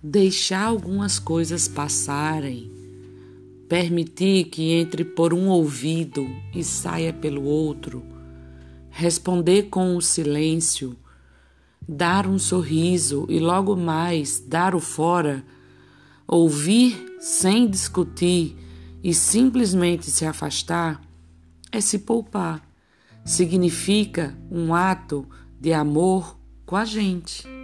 Deixar algumas coisas passarem, permitir que entre por um ouvido e saia pelo outro, responder com o silêncio, dar um sorriso e logo mais dar o fora, ouvir sem discutir e simplesmente se afastar, é se poupar. Significa um ato de amor com a gente.